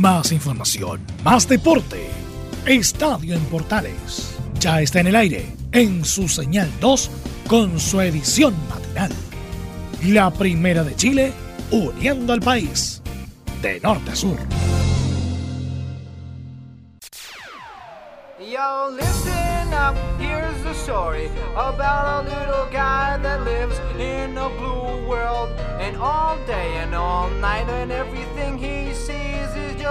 Más información, más deporte. Estadio en Portales. Ya está en el aire, en su señal 2, con su edición matinal. La primera de Chile, uniendo al país, de norte a sur. Yo, listen up, here's the story about a little guy that lives in a blue world. And all day and all night, and everything he sees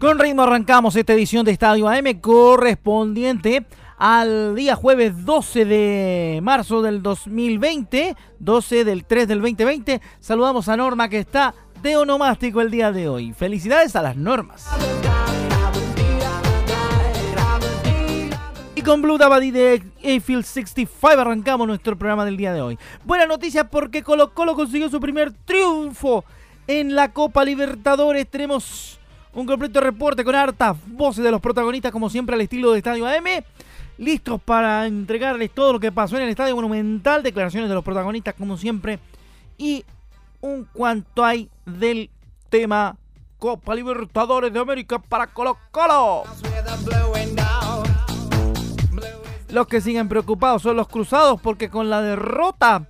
Con ritmo arrancamos esta edición de Estadio AM correspondiente al día jueves 12 de marzo del 2020, 12 del 3 del 2020. Saludamos a Norma que está de onomástico el día de hoy. Felicidades a las normas. Y con Blue Dabadi de Eiffel 65 arrancamos nuestro programa del día de hoy. Buena noticia porque Colo Colo consiguió su primer triunfo en la Copa Libertadores. Tenemos un completo reporte con hartas voces de los protagonistas como siempre al estilo de Estadio AM. Listos para entregarles todo lo que pasó en el Estadio Monumental. Declaraciones de los protagonistas como siempre. Y un cuanto hay del tema Copa Libertadores de América para Colo Colo. Los que siguen preocupados son los cruzados porque con la derrota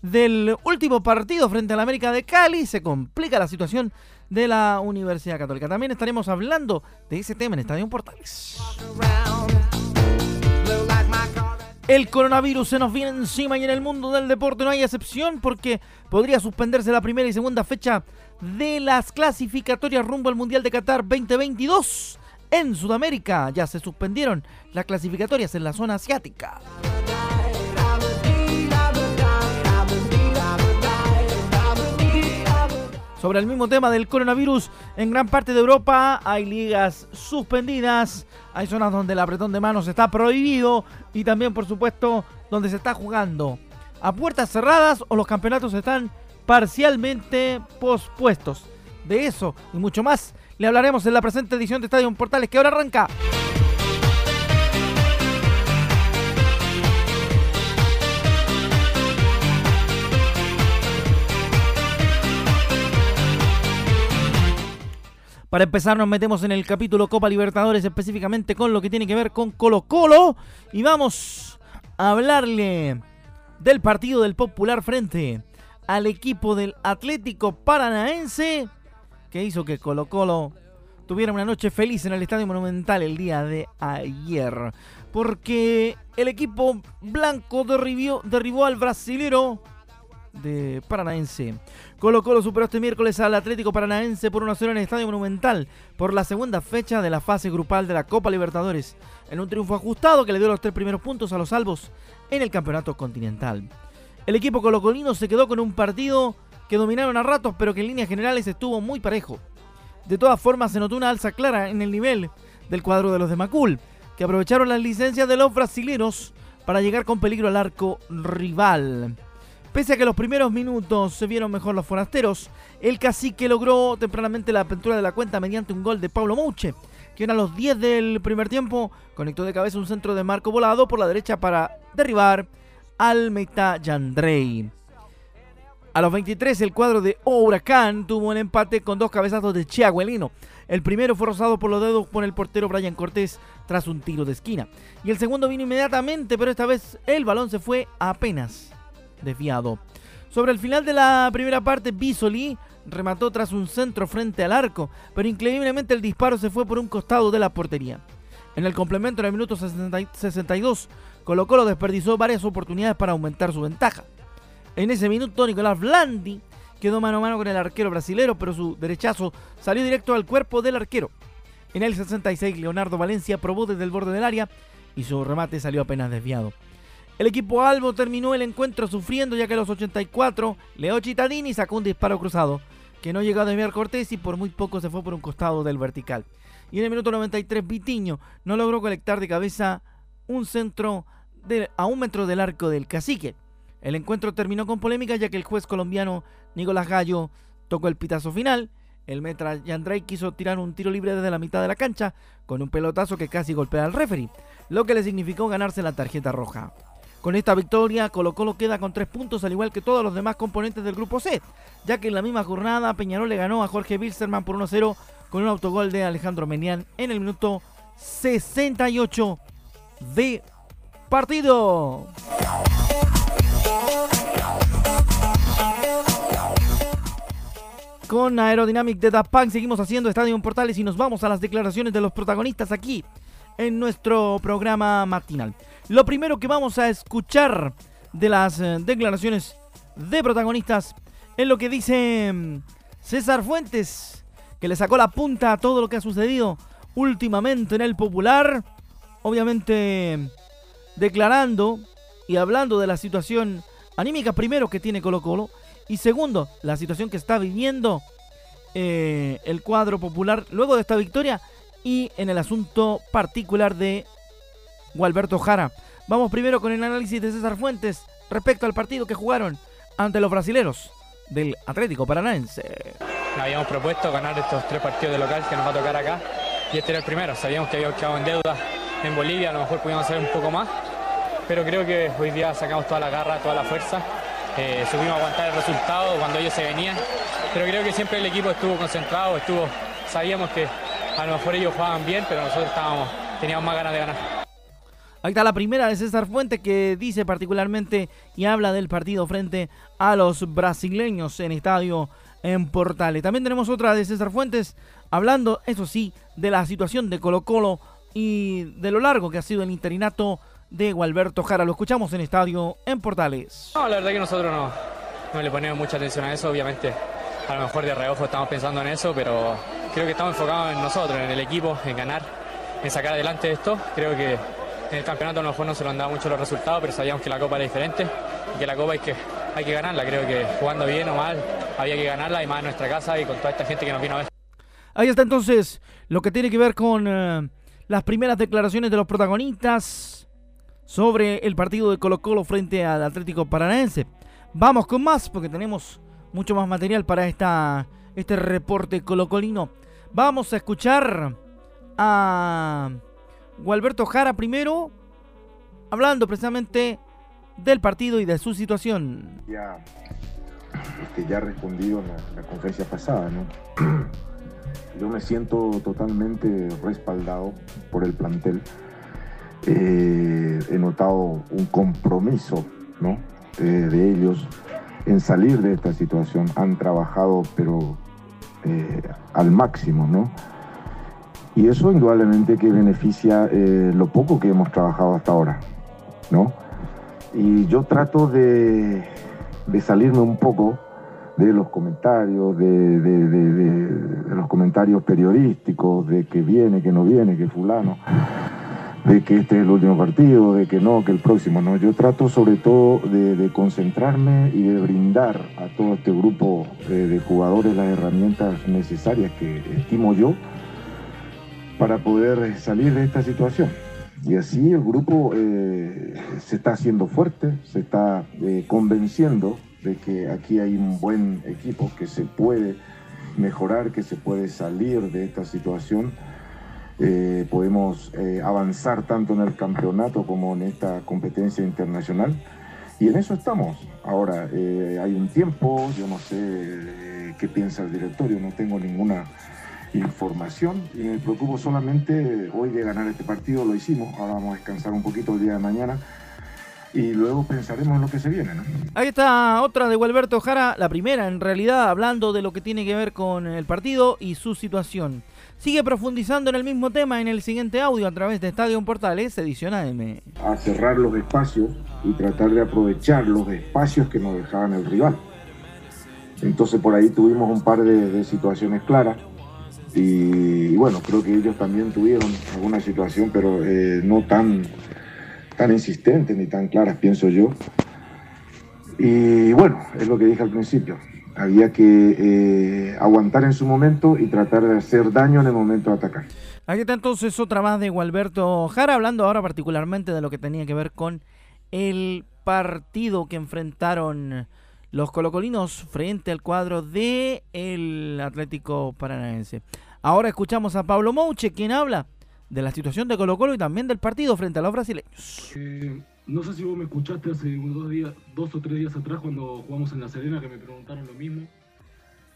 del último partido frente a la América de Cali se complica la situación de la Universidad Católica. También estaremos hablando de ese tema en Estadio Portales. El coronavirus se nos viene encima y en el mundo del deporte no hay excepción porque podría suspenderse la primera y segunda fecha de las clasificatorias rumbo al Mundial de Qatar 2022. En Sudamérica ya se suspendieron las clasificatorias en la zona asiática. Sobre el mismo tema del coronavirus, en gran parte de Europa hay ligas suspendidas, hay zonas donde el apretón de manos está prohibido y también, por supuesto, donde se está jugando a puertas cerradas o los campeonatos están parcialmente pospuestos. De eso y mucho más le hablaremos en la presente edición de Estadio Portales que ahora arranca. Para empezar nos metemos en el capítulo Copa Libertadores específicamente con lo que tiene que ver con Colo Colo y vamos a hablarle del partido del Popular frente al equipo del Atlético Paranaense que hizo que Colo Colo tuviera una noche feliz en el Estadio Monumental el día de ayer. Porque el equipo blanco derribó, derribó al brasilero de Paranaense. Colo Colo superó este miércoles al Atlético Paranaense por 1-0 en el Estadio Monumental por la segunda fecha de la fase grupal de la Copa Libertadores, en un triunfo ajustado que le dio los tres primeros puntos a los salvos en el Campeonato Continental. El equipo colocolino se quedó con un partido que dominaron a ratos, pero que en líneas generales estuvo muy parejo. De todas formas, se notó una alza clara en el nivel del cuadro de los de Macul, que aprovecharon las licencias de los brasileros para llegar con peligro al arco rival. Pese a que los primeros minutos se vieron mejor los forasteros, el cacique logró tempranamente la apertura de la cuenta mediante un gol de Pablo Mouche, quien a los 10 del primer tiempo conectó de cabeza un centro de marco volado por la derecha para derribar al Meta Yandrei. A los 23 el cuadro de Huracán tuvo el empate con dos cabezazos de Chiaguelino. El primero fue rozado por los dedos por el portero Brian Cortés tras un tiro de esquina. Y el segundo vino inmediatamente, pero esta vez el balón se fue apenas desviado. Sobre el final de la primera parte, Bisoli remató tras un centro frente al arco, pero increíblemente el disparo se fue por un costado de la portería. En el complemento en el minuto 62, Colo Colo desperdició varias oportunidades para aumentar su ventaja. En ese minuto, Nicolás Blandi quedó mano a mano con el arquero brasilero, pero su derechazo salió directo al cuerpo del arquero. En el 66, Leonardo Valencia probó desde el borde del área y su remate salió apenas desviado. El equipo Albo terminó el encuentro sufriendo ya que a los 84 Leo Chitadini sacó un disparo cruzado que no llegó a desviar Cortés y por muy poco se fue por un costado del vertical. Y en el minuto 93 Vitiño no logró conectar de cabeza un centro a un metro del arco del cacique. El encuentro terminó con polémica ya que el juez colombiano Nicolás Gallo tocó el pitazo final. El metra Yandray quiso tirar un tiro libre desde la mitad de la cancha con un pelotazo que casi golpea al referee, lo que le significó ganarse la tarjeta roja. Con esta victoria, Colo Colo queda con tres puntos al igual que todos los demás componentes del grupo C, ya que en la misma jornada Peñarol le ganó a Jorge Wilstermann por 1-0 con un autogol de Alejandro Menián en el minuto 68 de partido. Con Aerodynamic de Dapan seguimos haciendo Estadio Portales y nos vamos a las declaraciones de los protagonistas aquí en nuestro programa matinal. Lo primero que vamos a escuchar de las eh, declaraciones de protagonistas es lo que dice mm, César Fuentes, que le sacó la punta a todo lo que ha sucedido últimamente en el Popular. Obviamente declarando y hablando de la situación anímica primero que tiene Colo Colo y segundo, la situación que está viviendo eh, el cuadro popular luego de esta victoria y en el asunto particular de Gualberto Jara. Vamos primero con el análisis de César Fuentes respecto al partido que jugaron ante los brasileros del Atlético Paranaense. Habíamos propuesto ganar estos tres partidos de local que nos va a tocar acá y este era el primero. Sabíamos que habíamos quedado en deuda en Bolivia, a lo mejor podíamos hacer un poco más, pero creo que hoy día sacamos toda la garra, toda la fuerza eh, supimos aguantar el resultado cuando ellos se venían, pero creo que siempre el equipo estuvo concentrado, estuvo, sabíamos que a lo mejor ellos jugaban bien, pero nosotros estábamos, teníamos más ganas de ganar. Ahí está la primera de César Fuente que dice particularmente y habla del partido frente a los brasileños en estadio en Portales. También tenemos otra de César Fuentes hablando, eso sí, de la situación de Colo Colo y de lo largo que ha sido el interinato de Gualberto Jara. Lo escuchamos en estadio en Portales. No, la verdad que nosotros no, no le ponemos mucha atención a eso, obviamente. A lo mejor de reojo estamos pensando en eso, pero creo que estamos enfocados en nosotros, en el equipo, en ganar, en sacar adelante esto. Creo que en el campeonato a lo mejor no se nos han dado mucho los resultados, pero sabíamos que la Copa era diferente y que la Copa hay que, hay que ganarla. Creo que jugando bien o mal había que ganarla y más en nuestra casa y con toda esta gente que nos vino a ver. Ahí está entonces lo que tiene que ver con eh, las primeras declaraciones de los protagonistas sobre el partido de Colo Colo frente al Atlético Paranaense. Vamos con más porque tenemos mucho más material para esta, este reporte colocolino. Vamos a escuchar a Gualberto Jara primero, hablando precisamente del partido y de su situación. Ya, este, respondido en la, la conferencia pasada, ¿no? Yo me siento totalmente respaldado por el plantel eh, he notado un compromiso ¿no? Eh, de ellos en salir de esta situación. Han trabajado, pero eh, al máximo, ¿no? Y eso indudablemente que beneficia lo poco que hemos trabajado hasta ahora, ¿no? Y yo trato de, de salirme un poco de los comentarios, de, de, de, los comentarios periodísticos, de que viene, que no viene, que fulano de que este es el último partido, de que no, que el próximo, no. Yo trato sobre todo de, concentrarme y de brindar a todo este grupo de, jugadores las herramientas necesarias que estimo yo para poder salir de esta situación. Y así el grupo eh, se está haciendo fuerte, se está eh, convenciendo de que aquí hay un buen equipo, que se puede mejorar, que se puede salir de esta situación eh, podemos eh, avanzar tanto en el campeonato como en esta competencia internacional. Y en eso estamos. Ahora, hay un tiempo, yo no sé qué piensa el directorio, no tengo ninguna información y me preocupo solamente hoy de ganar este partido, lo hicimos, ahora vamos a descansar un poquito el día de mañana y luego pensaremos en lo que se viene. Ahí está otra de Gualberto Jara, la primera en realidad, hablando de lo que tiene que ver con el partido y su situación. Sigue profundizando en el mismo tema en el siguiente audio a través de Estadio Portales, edición AM. A cerrar los espacios y tratar de aprovechar los espacios que nos dejaban el rival. Entonces por ahí tuvimos un par de, situaciones claras y, bueno, creo que ellos también tuvieron alguna situación, pero eh, no tan, tan insistente ni tan claras, pienso yo. Y bueno, es lo que dije al principio, había que eh, aguantar en su momento y tratar de hacer daño en el momento de atacar. Aquí está entonces otra más de Gualberto Jara, hablando ahora particularmente de lo que tenía que ver con el partido que enfrentaron los colocolinos frente al cuadro de el Atlético Paranaense. Ahora escuchamos a Pablo Mouche, quien habla de la situación de Colo Colo y también del partido frente a los brasileños. Eh, no sé si vos me escuchaste hace dos, días, dos o tres días atrás cuando jugamos en La Serena que me preguntaron lo mismo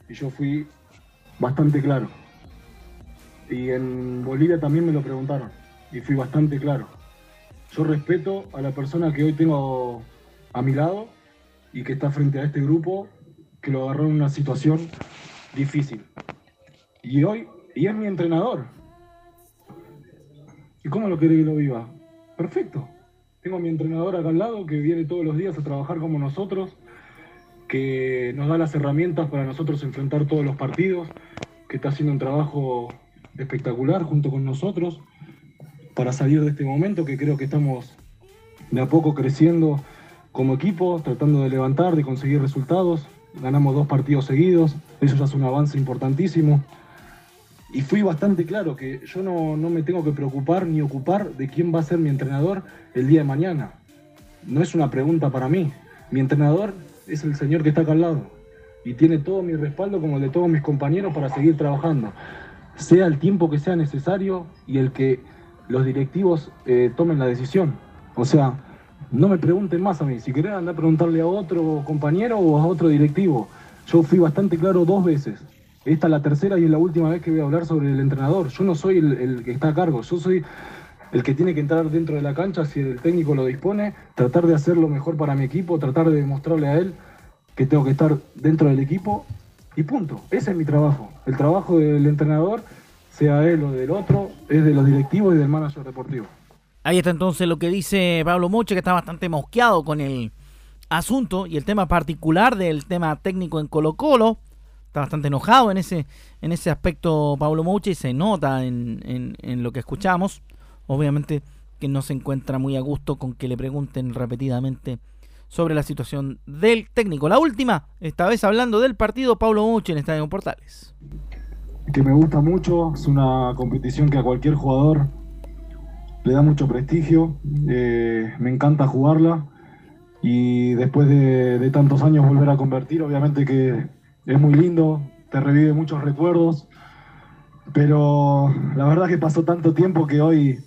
y yo fui bastante claro. Y en Bolivia también me lo preguntaron y fui bastante claro. Yo respeto a la persona que hoy tengo a mi lado y que está frente a este grupo que lo agarró en una situación difícil. Y hoy, y es mi entrenador. ¿Y cómo lo quiere que lo viva? Perfecto. Tengo a mi entrenador acá al lado que viene todos los días a trabajar como nosotros, que nos da las herramientas para nosotros enfrentar todos los partidos, que está haciendo un trabajo espectacular junto con nosotros para salir de este momento que creo que estamos de a poco creciendo como equipo, tratando de levantar, de conseguir resultados. Ganamos dos partidos seguidos, eso ya es un avance importantísimo. Y fui bastante claro que yo no, no me tengo que preocupar ni ocupar de quién va a ser mi entrenador el día de mañana. No es una pregunta para mí. Mi entrenador es el señor que está acá al lado y tiene todo mi respaldo como el de todos mis compañeros para seguir trabajando, sea el tiempo que sea necesario y el que los directivos eh, tomen la decisión. O sea, no me pregunten más a mí, si quieren andar a preguntarle a otro compañero o a otro directivo. Yo fui bastante claro dos veces. Esta es la tercera y es la última vez que voy a hablar sobre el entrenador. Yo no soy el, el que está a cargo, yo soy el que tiene que entrar dentro de la cancha si el técnico lo dispone, tratar de hacer lo mejor para mi equipo, tratar de demostrarle a él que tengo que estar dentro del equipo y punto. Ese es mi trabajo. El trabajo del entrenador, sea él o del otro, es de los directivos y del manager deportivo. Ahí está entonces lo que dice Pablo Moche, que está bastante mosqueado con el asunto y el tema particular del tema técnico en Colo Colo. Está bastante enojado en ese, en ese aspecto Pablo Moche y se nota en, en, lo que escuchamos obviamente que no se encuentra muy a gusto con que le pregunten repetidamente sobre la situación del técnico. La última, esta vez hablando del partido, Pablo Mucho en Estadio Portales. Que me gusta mucho, es una competición que a cualquier jugador le da mucho prestigio, eh, me encanta jugarla y después de, tantos años volver a convertir, obviamente que es muy lindo, te revive muchos recuerdos, pero la verdad que pasó tanto tiempo que hoy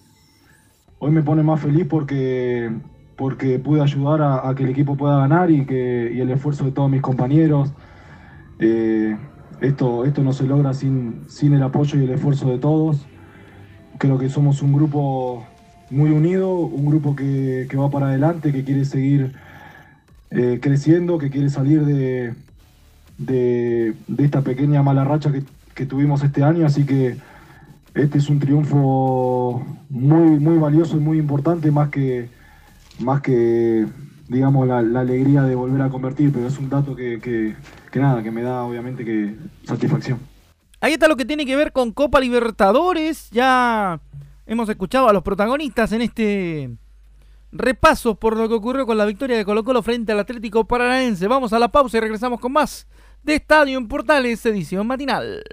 hoy me pone más feliz porque, porque pude ayudar a, a que el equipo pueda ganar y, que, y el esfuerzo de todos mis compañeros. Eh, esto, esto no se logra sin, sin el apoyo y el esfuerzo de todos. Creo que somos un grupo muy unido, un grupo que, que va para adelante, que quiere seguir eh, creciendo, que quiere salir de, de, esta pequeña mala racha que, que tuvimos este año. Así que este es un triunfo muy, muy valioso y muy importante, más que, más que digamos, la, la alegría de volver a convertir, pero es un dato que, que, que nada, que me da obviamente que satisfacción. Ahí está lo que tiene que ver con Copa Libertadores. Ya hemos escuchado a los protagonistas en este repaso por lo que ocurrió con la victoria de Colo Colo frente al Atlético Paranaense. Vamos a la pausa y regresamos con más de Estadio en Portales, edición matinal.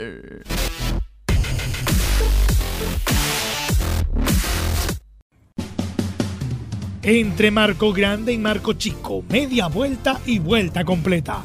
Entre Marco Grande y Marco Chico, media vuelta y vuelta completa.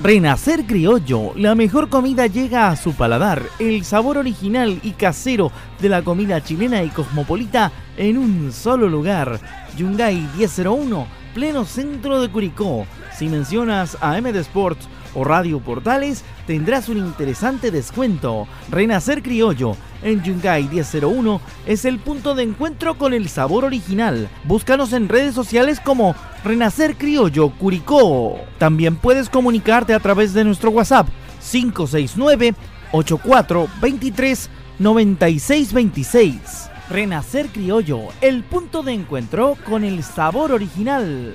Renacer Criollo, la mejor comida llega a su paladar, el sabor original y casero de la comida chilena y cosmopolita en un solo lugar. Yungay 1001, pleno centro de Curicó. Si mencionas a MD Sports o Radio Portales, tendrás un interesante descuento. Renacer Criollo en Yungay 1001 es el punto de encuentro con el sabor original. Búscanos en redes sociales como Renacer Criollo Curicó. También puedes comunicarte a través de nuestro WhatsApp 569 8423 9626. Renacer Criollo, el punto de encuentro con el sabor original.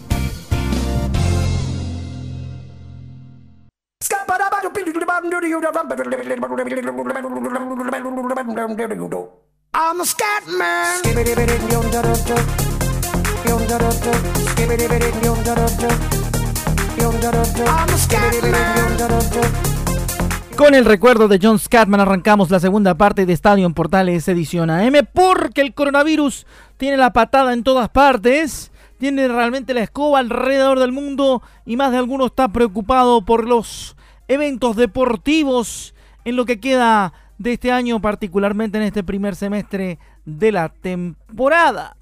Con el recuerdo de John Scatman arrancamos la segunda parte de Estadio en Portales edición AM porque el coronavirus tiene la patada en todas partes, tiene realmente la escoba alrededor del mundo y más de alguno está preocupado por los eventos deportivos en lo que queda de este año, particularmente en este primer semestre de la temporada.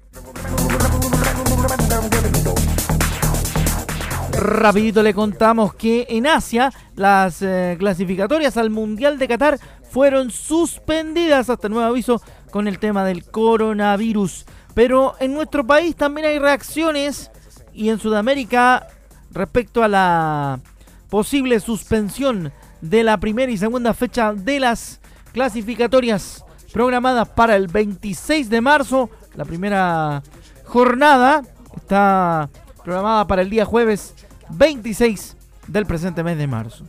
Rapidito le contamos que en Asia las eh, clasificatorias al Mundial de Qatar fueron suspendidas hasta nuevo aviso con el tema del coronavirus. Pero en nuestro país también hay reacciones y en Sudamérica respecto a la posible suspensión de la primera y segunda fecha de las clasificatorias programadas para el 26 de marzo. La primera jornada está programada para el día jueves 26 del presente mes de marzo.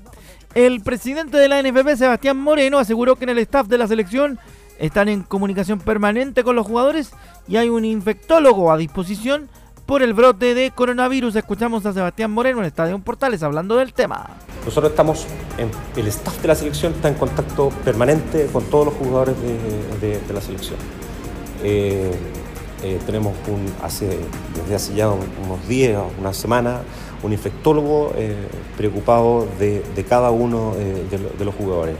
El presidente de la NFP, Sebastián Moreno, aseguró que en el staff de la selección están en comunicación permanente con los jugadores y hay un infectólogo a disposición por el brote de coronavirus. Escuchamos a Sebastián Moreno en el Estadio Portales hablando del tema. Nosotros estamos, en, el staff de la selección está en contacto permanente con todos los jugadores de, de- de la selección. Eh, eh, tenemos un, hace, desde hace ya unos días, una semana, un infectólogo eh, preocupado de, de cada uno eh, de, de los jugadores.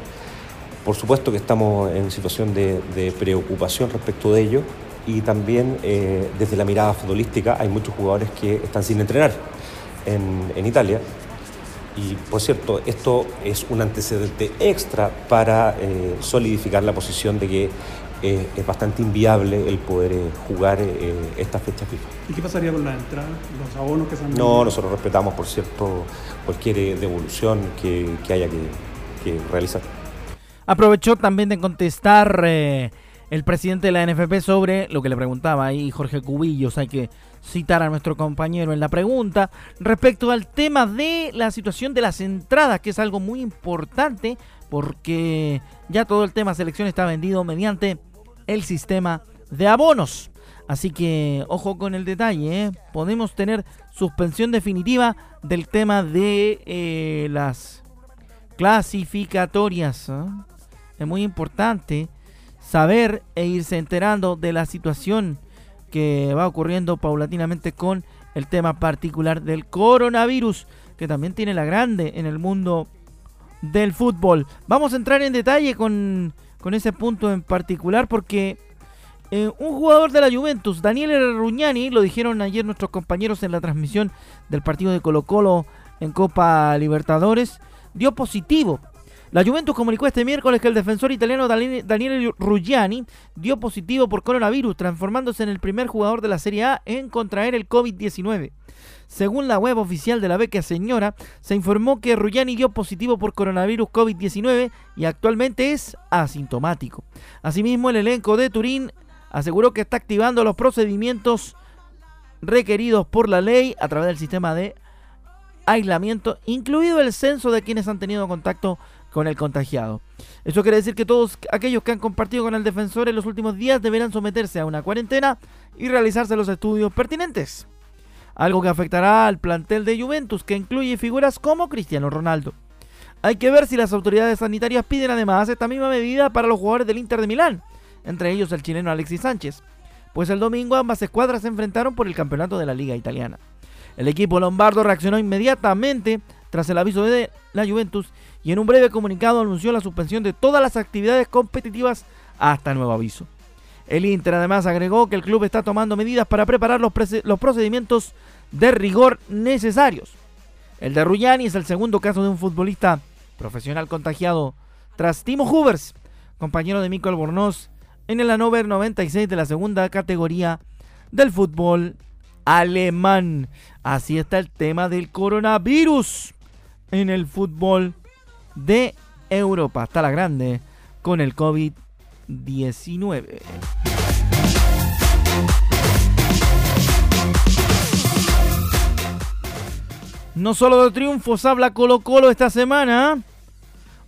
Por supuesto que estamos en situación de, de preocupación respecto de ello y también eh, desde la mirada futbolística hay muchos jugadores que están sin entrenar en, en Italia y por cierto, esto es un antecedente extra para eh, solidificar la posición de que eh, es bastante inviable el poder eh, jugar eh, esta fecha FIFA. ¿Y qué pasaría con las entradas, los abonos que se han No, nosotros respetamos, por cierto, cualquier eh, devolución que, que haya que, que realizar. Aprovechó también de contestar eh, el presidente de la NFP sobre lo que le preguntaba ahí Jorge Cubillos. Hay que citar a nuestro compañero en la pregunta respecto al tema de la situación de las entradas, que es algo muy importante porque ya todo el tema selección está vendido mediante el sistema de abonos. Así que ojo con el detalle, ¿eh? podemos tener suspensión definitiva del tema de eh, las clasificatorias. ¿eh? Es muy importante saber e irse enterando de la situación que va ocurriendo paulatinamente con el tema particular del coronavirus, que también tiene la grande en el mundo del fútbol. Vamos a entrar en detalle con, con ese punto en particular porque eh, un jugador de la Juventus, Daniel Ruñani, lo dijeron ayer nuestros compañeros en la transmisión del partido de Colo Colo en Copa Libertadores, dio positivo la Juventus comunicó este miércoles que el defensor italiano Daniele Ruggiani dio positivo por coronavirus, transformándose en el primer jugador de la Serie A en contraer el COVID-19. Según la web oficial de la Vecchia Señora, se informó que Ruggiani dio positivo por coronavirus COVID-19 y actualmente es asintomático. Asimismo, el elenco de Turín aseguró que está activando los procedimientos requeridos por la ley a través del sistema de aislamiento, incluido el censo de quienes han tenido contacto con el contagiado. Eso quiere decir que todos aquellos que han compartido con el defensor en los últimos días deberán someterse a una cuarentena y realizarse los estudios pertinentes. Algo que afectará al plantel de Juventus, que incluye figuras como Cristiano Ronaldo. Hay que ver si las autoridades sanitarias piden además esta misma medida para los jugadores del Inter de Milán, entre ellos el chileno Alexis Sánchez, pues el domingo ambas escuadras se enfrentaron por el campeonato de la liga italiana. El equipo lombardo reaccionó inmediatamente tras el aviso de la Juventus y en un breve comunicado anunció la suspensión de todas las actividades competitivas hasta nuevo aviso. El Inter además agregó que el club está tomando medidas para preparar los, procedimientos de rigor necesarios. El de Ruyani es el segundo caso de un futbolista profesional contagiado tras Timo Hubers, compañero de Mico Albornoz, en el Hannover 96 de la segunda categoría del fútbol alemán. Así está el tema del coronavirus en el fútbol de Europa. Está la grande con el COVID-19. No solo de triunfos habla Colo Colo esta semana.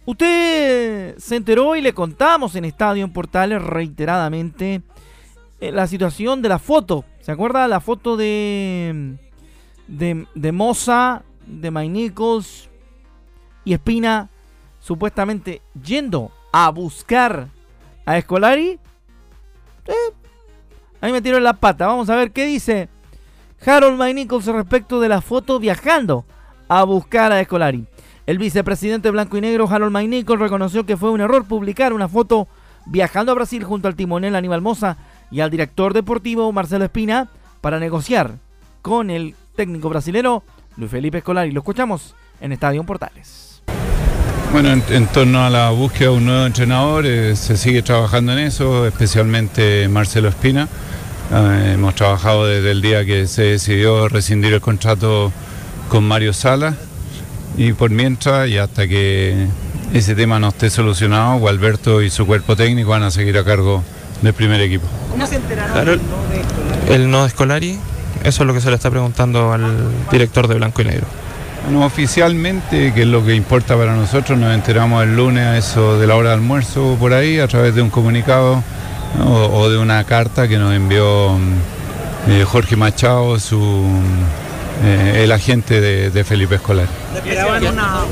Usted se enteró y le contamos en Estadio en Portales reiteradamente eh, la situación de la foto. ¿Se acuerda la foto de, de, de Moza, de Mike Nichols y Espina supuestamente yendo a buscar a Escolari. Eh, ahí me tiró la pata. Vamos a ver qué dice Harold May Nichols respecto de la foto viajando a buscar a Escolari. El vicepresidente blanco y negro Harold May Nichols reconoció que fue un error publicar una foto viajando a Brasil junto al timonel Aníbal Moza y al director deportivo Marcelo Espina para negociar con el técnico brasilero Luis Felipe Escolari. Lo escuchamos en Estadio Portales. Bueno, en, torno a la búsqueda de un nuevo entrenador, eh, se sigue trabajando en eso, especialmente Marcelo Espina. Eh, hemos trabajado desde el día que se decidió rescindir el contrato con Mario Sala y por mientras y hasta que ese tema no esté solucionado, Gualberto y su cuerpo técnico van a seguir a cargo del primer equipo. ¿No se enteraron el no de Escolari? Eso es lo que se le está preguntando al director de Blanco y Negro. Bueno, oficialmente, que es lo que importa para nosotros, nos enteramos el lunes a eso de la hora de almuerzo por ahí, a través de un comunicado o, de una carta que nos envió mm, eh, Jorge Machado, su, eh, el agente de, Felipe Escolar. ¿Esperaban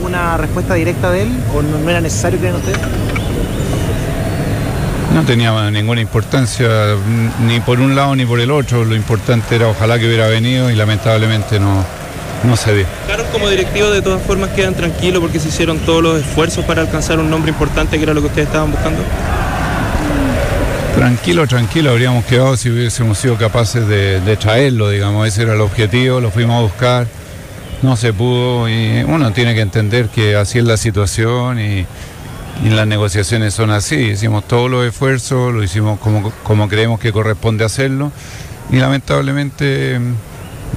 una, respuesta directa de él o no, era necesario, creen ustedes? No tenía ninguna importancia mm, ni por un lado ni por el otro. Lo importante era ojalá que hubiera venido y lamentablemente no, no se dio. Claro, como directivo de todas formas quedan tranquilos porque se hicieron todos los esfuerzos para alcanzar un nombre importante que era lo que ustedes estaban buscando. Tranquilo, tranquilo, habríamos quedado si hubiésemos sido capaces de, traerlo, digamos, ese era el objetivo, lo fuimos a buscar, no se pudo y uno tiene que entender que así es la situación y, las negociaciones son así, hicimos todos los esfuerzos, lo hicimos como, como creemos que corresponde hacerlo y lamentablemente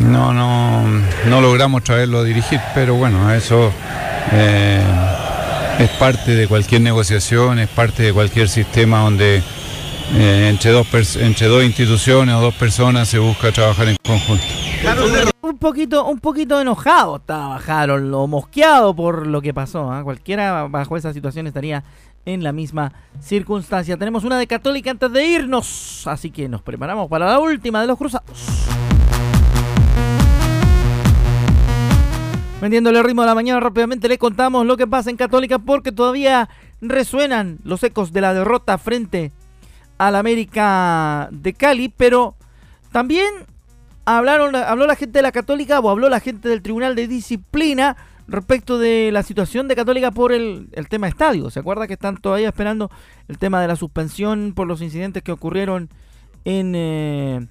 no, no, no logramos traerlo a dirigir, pero bueno, eso eh, es parte de cualquier negociación, es parte de cualquier sistema donde eh, entre, dos entre dos instituciones o dos personas se busca trabajar en conjunto. Un poquito, un poquito enojado estaba Harold, o mosqueado por lo que pasó. ¿ah? Cualquiera bajo esa situación estaría en la misma circunstancia. Tenemos una de Católica antes de irnos, así que nos preparamos para la última de los cruzados. Vendiéndole el ritmo de la mañana, rápidamente le contamos lo que pasa en Católica porque todavía resuenan los ecos de la derrota frente al América de Cali, pero también hablaron, habló la gente de la Católica o habló la gente del Tribunal de Disciplina respecto de la situación de Católica por el, tema estadio. ¿Se acuerda que están todavía esperando el tema de la suspensión por los incidentes que ocurrieron en eh,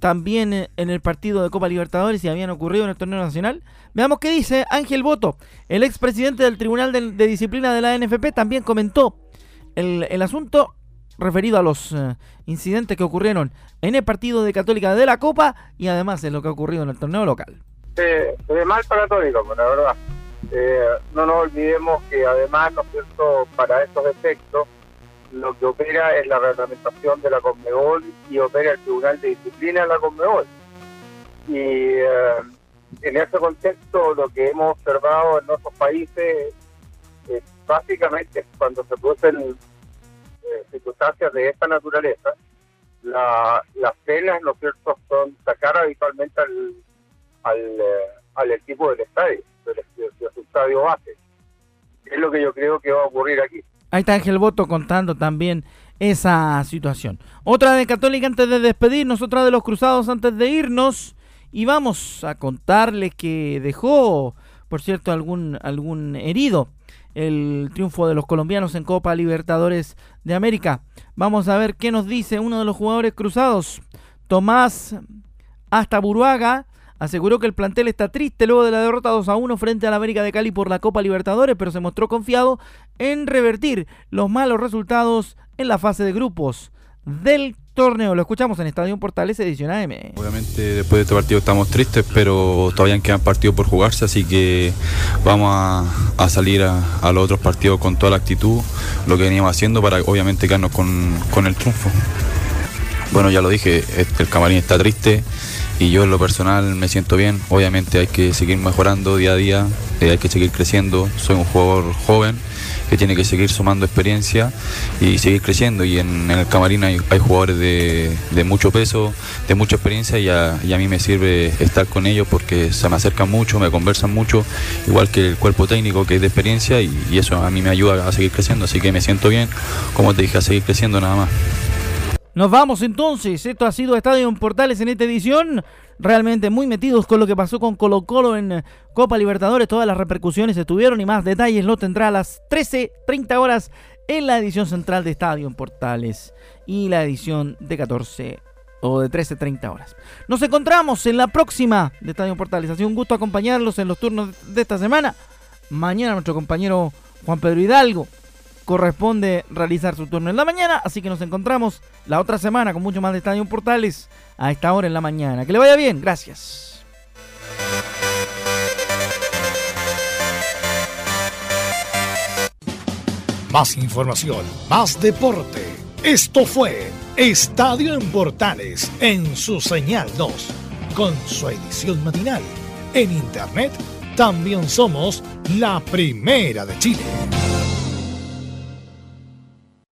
también en el partido de Copa Libertadores y habían ocurrido en el torneo nacional? Veamos qué dice Ángel Boto, el expresidente del Tribunal de, Disciplina de la NFP, también comentó el, asunto referido a los eh, incidentes que ocurrieron en el partido de Católica de la Copa y además en lo que ha ocurrido en el torneo local. Se, ve mal para Católica, la verdad. Eh, no nos olvidemos que además, ¿no cierto?, para estos efectos, lo que opera es la reglamentación de la Conmebol y opera el Tribunal de Disciplina de la Conmebol. Y eh, en ese contexto, lo que hemos observado en nuestros países, es básicamente cuando se producen eh, circunstancias de esta naturaleza, la, las penas, ¿no cierto?, son sacar habitualmente al, al, eh, al equipo del estadio, del, su estadio base. Es lo que yo creo que va a ocurrir aquí. Ahí está Ángel Boto contando también esa situación. Otra de Católica antes de despedirnos, otra de los cruzados antes de irnos. Y vamos a contarles que dejó, por cierto, algún, algún herido el triunfo de los colombianos en Copa Libertadores de América. Vamos a ver qué nos dice uno de los jugadores cruzados. Tomás hasta Buruaga aseguró que el plantel está triste luego de la derrota 2 a 1 frente a la América de Cali por la Copa Libertadores, pero se mostró confiado en revertir los malos resultados en la fase de grupos del torneo. Lo escuchamos en Estadio Portales, edición AM. Obviamente después de este partido estamos tristes, pero todavía quedan partidos por jugarse, así que vamos a, salir a, los otros partidos con toda la actitud, lo que veníamos haciendo para obviamente quedarnos con, con el triunfo. Bueno, ya lo dije, el camarín está triste y yo en lo personal me siento bien. Obviamente hay que seguir mejorando día a día, eh, hay que seguir creciendo. Soy un jugador joven que tiene que seguir sumando experiencia y seguir creciendo. Y en, el camarín hay, jugadores de, mucho peso, de mucha experiencia y a, mí me sirve estar con ellos porque se me acercan mucho, me conversan mucho, igual que el cuerpo técnico que es de experiencia y, eso a mí me ayuda a seguir creciendo. Así que me siento bien, como te dije, a seguir creciendo nada más. Nos vamos entonces. Esto ha sido Estadio en Portales en esta edición. Realmente muy metidos con lo que pasó con Colo Colo en Copa Libertadores. Todas las repercusiones estuvieron y más detalles lo tendrá a las 13.30 horas en la edición central de Estadio en Portales y la edición de 14 o de 13.30 horas. Nos encontramos en la próxima de Estadio en Portales. Ha sido un gusto acompañarlos en los turnos de esta semana. Mañana nuestro compañero Juan Pedro Hidalgo corresponde realizar su turno en la mañana, así que nos encontramos la otra semana con mucho más de Estadio Portales a esta hora en la mañana. Que le vaya bien, gracias. Más información, más deporte. Esto fue Estadio en Portales en su señal 2, con su edición matinal. En internet también somos la primera de Chile.